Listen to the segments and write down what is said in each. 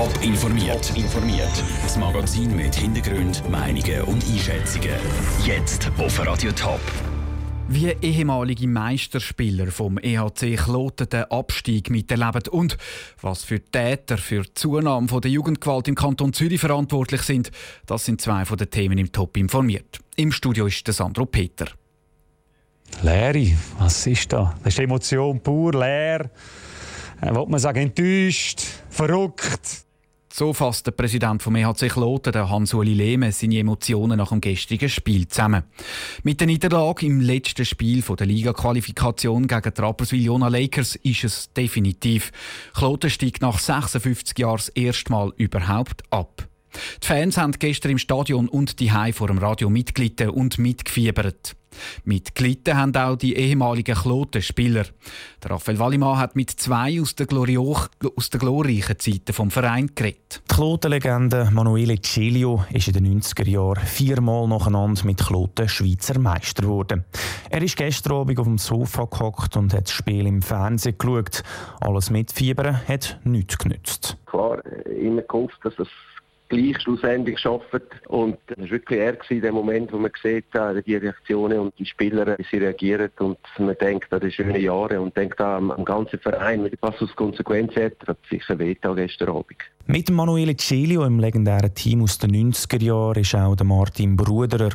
Top informiert. informiert. Das Magazin mit Hintergrund, Meinungen und Einschätzungen. Jetzt auf Radio Top. Wie ehemalige Meisterspieler vom EHC Kloten den Abstieg miterleben und was für Täter für die Zunahme der Jugendgewalt im Kanton Zürich verantwortlich sind, das sind zwei von den Themen im Top informiert. Im Studio ist der Sandro Peter. Leere, was ist da? Das ist Emotion pur, leer. Äh, Wollte man sagen, enttäuscht, verrückt. So fasst der Präsident vom EHC Kloten, Hans-Uli Lehme, seine Emotionen nach dem gestrigen Spiel zusammen. Mit der Niederlage im letzten Spiel der Liga-Qualifikation gegen die Rapperswil-Jona Lakers ist es definitiv. Kloten steigt nach 56 Jahren das erste Mal überhaupt ab. Die Fans haben gestern im Stadion und die vor dem Radio mitgelitten und mitgefiebert. Mitgelitten haben auch die ehemaligen Kloten-Spieler. Raphael Wallimann hat mit zwei aus den, aus den glorreichen Zeiten vom Verein geredet. Die Kloten-Legende Manuele Celio ist in den 90er Jahren viermal nacheinander mit Kloten Schweizer Meister geworden. Er ist gestern Abend auf dem Sofa gehockt und hat das Spiel im Fernsehen geschaut. Alles mitfiebern hat nichts genützt. Klar, immer gehofft, dass es gleich schlussendlich geschafft. Und es war wirklich er in dem Moment, wo man sieht, die Reaktionen und die Spieler, wie sie reagieren. Und man denkt an die schönen Jahre und denkt am, am ganzen Verein, was aus Konsequenz hat, hat sicher wehgetan gestern Abend. Mit Manuele Celio im legendären Team aus den 90er Jahren war auch Martin Bruderer.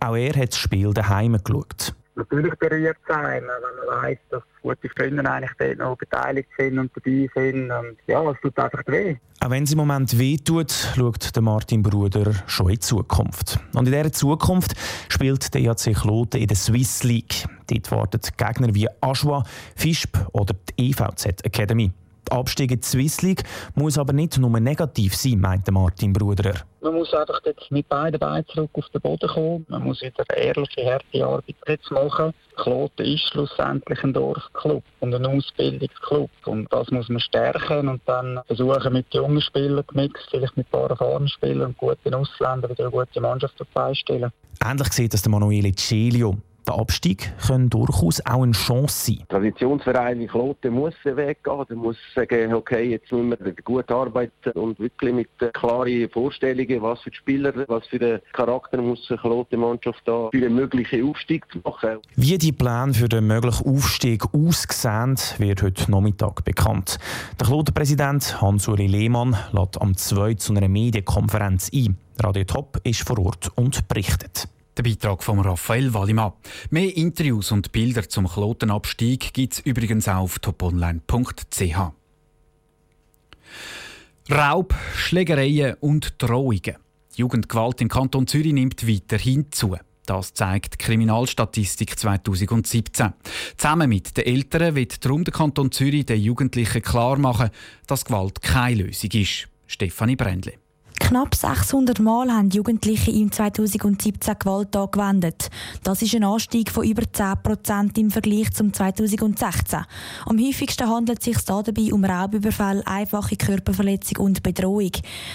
Auch er hat das Spiel daheim geschaut natürlich berührt sein, wenn man weiss, dass gute Freunde eigentlich dort noch beteiligt sind und dabei sind. Und ja, es tut einfach weh. Auch wenn es im Moment weh tut, schaut der Martin Bruder schon in die Zukunft. Und in dieser Zukunft spielt der EAC Kloten in der Swiss League. Dort warten Gegner wie Aschwa, Fischb oder die EVZ Academy. Der Abstieg in die Swiss League muss aber nicht nur negativ sein, meinte Martin Bruderer. Man muss einfach jetzt mit beiden Beinen zurück auf den Boden kommen. Man muss wieder ehrliche, harte Arbeit jetzt machen. Kloten ist schlussendlich ein Dorfclub und ein Ausbildungsclub. Und das muss man stärken und dann versuchen mit jungen Spielern gemixt, vielleicht mit ein paar erfahrenen Spielern und guten Ausländern wieder eine gute Mannschaft beistellen. Ähnlich sieht das der Manuele Celio. Der Abstieg kann durchaus auch eine Chance sein. Traditionsverein wie Kloten muss weggehen. Der muss sagen, okay, jetzt müssen wir gut arbeiten und wirklich mit klaren Vorstellungen, was für die Spieler, was für den Charakter muss eine Kloten-Mannschaft da für einen möglichen Aufstieg machen. Wie die Pläne für den möglichen Aufstieg aussehen, wird heute Nachmittag bekannt. Der Kloten-Präsident Hans-Uri Lehmann lädt am 2 zu einer Medienkonferenz ein. Radio Top ist vor Ort und berichtet. Der Beitrag von Raphael Wallimann. Mehr Interviews und Bilder zum Klotenabstieg gibt es übrigens auch auf toponline.ch. Raub, Schlägereien und Drohungen. Die Jugendgewalt im Kanton Zürich nimmt weiterhin zu. Das zeigt die Kriminalstatistik 2017. Zusammen mit den Eltern wird darum der Kanton Zürich den Jugendlichen klar machen, dass Gewalt keine Lösung ist. Stefanie Brändle. Knapp 600 Mal haben Jugendliche im 2017 Gewalt angewendet. Das ist ein Anstieg von über 10 Prozent im Vergleich zum 2016. Am häufigsten handelt es sich dabei um Raubüberfall, einfache Körperverletzung und Bedrohung.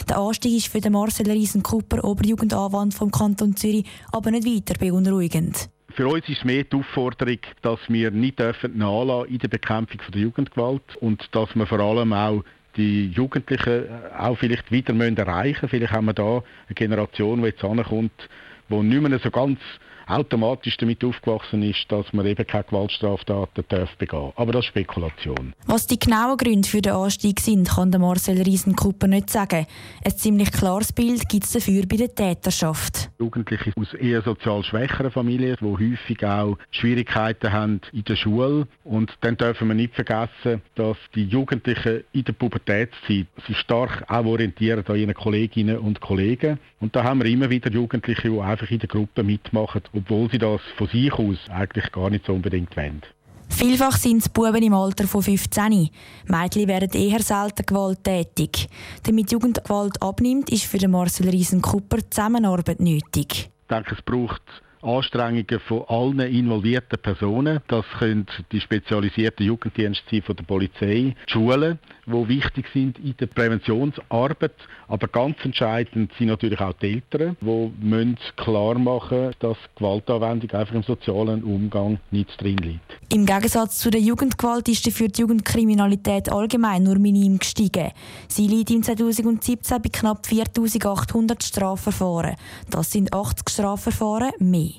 Der Anstieg ist für den Marcel Riesen-Cooper, Oberjugendanwalt vom Kanton Zürich, aber nicht weiter beunruhigend. Für uns ist mehr die Aufforderung, dass wir nicht dürfen in der Bekämpfung der Jugendgewalt und dass wir vor allem auch die Jugendlichen auch vielleicht wieder erreichen müssen. Vielleicht haben wir da eine Generation, die jetzt ankommt, die nicht mehr so ganz automatisch damit aufgewachsen ist, dass man eben keine Gewaltstraftaten darf begehen Aber das ist Spekulation. Was die genauen Gründe für den Anstieg sind, kann der Marcel Riesenkupper nicht sagen. Ein ziemlich klares Bild gibt es dafür bei der Täterschaft. Jugendliche aus eher sozial schwächeren Familien, die häufig auch Schwierigkeiten haben in der Schule. Und dann dürfen wir nicht vergessen, dass die Jugendlichen in der Pubertätszeit sich stark auch orientieren an ihren Kolleginnen und Kollegen. Und da haben wir immer wieder Jugendliche, die einfach in der Gruppe mitmachen obwohl sie das von sich aus eigentlich gar nicht so unbedingt wollen. Vielfach sind es Buben im Alter von 15. Mädchen werden eher selten gewalttätig. Damit Jugendgewalt abnimmt, ist für Marcel Riesen-Kupper Zusammenarbeit nötig. Ich denke, es braucht Anstrengungen von allen involvierten Personen. Das können die spezialisierten Jugenddienste von der Polizei, die Schulen, die wichtig sind in der Präventionsarbeit. Aber ganz entscheidend sind natürlich auch die Eltern, die müssen klar machen dass Gewaltanwendung einfach im sozialen Umgang nicht drin liegt. Im Gegensatz zu der Jugendgewalt ist für die Jugendkriminalität allgemein nur minim gestiegen. Sie liegt im 2017 bei knapp 4800 Strafverfahren. Das sind 80 Strafverfahren mehr.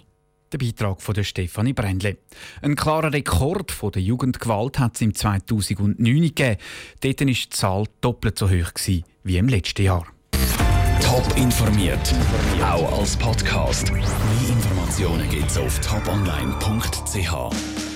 Der Beitrag von Stefanie Brändle. Ein klarer Rekord von der Jugendgewalt hat es im 2009 gegeben. Dort war die Zahl doppelt so hoch wie im letzten Jahr. Top informiert, auch als Podcast. Mehr Informationen gibt es auf toponline.ch.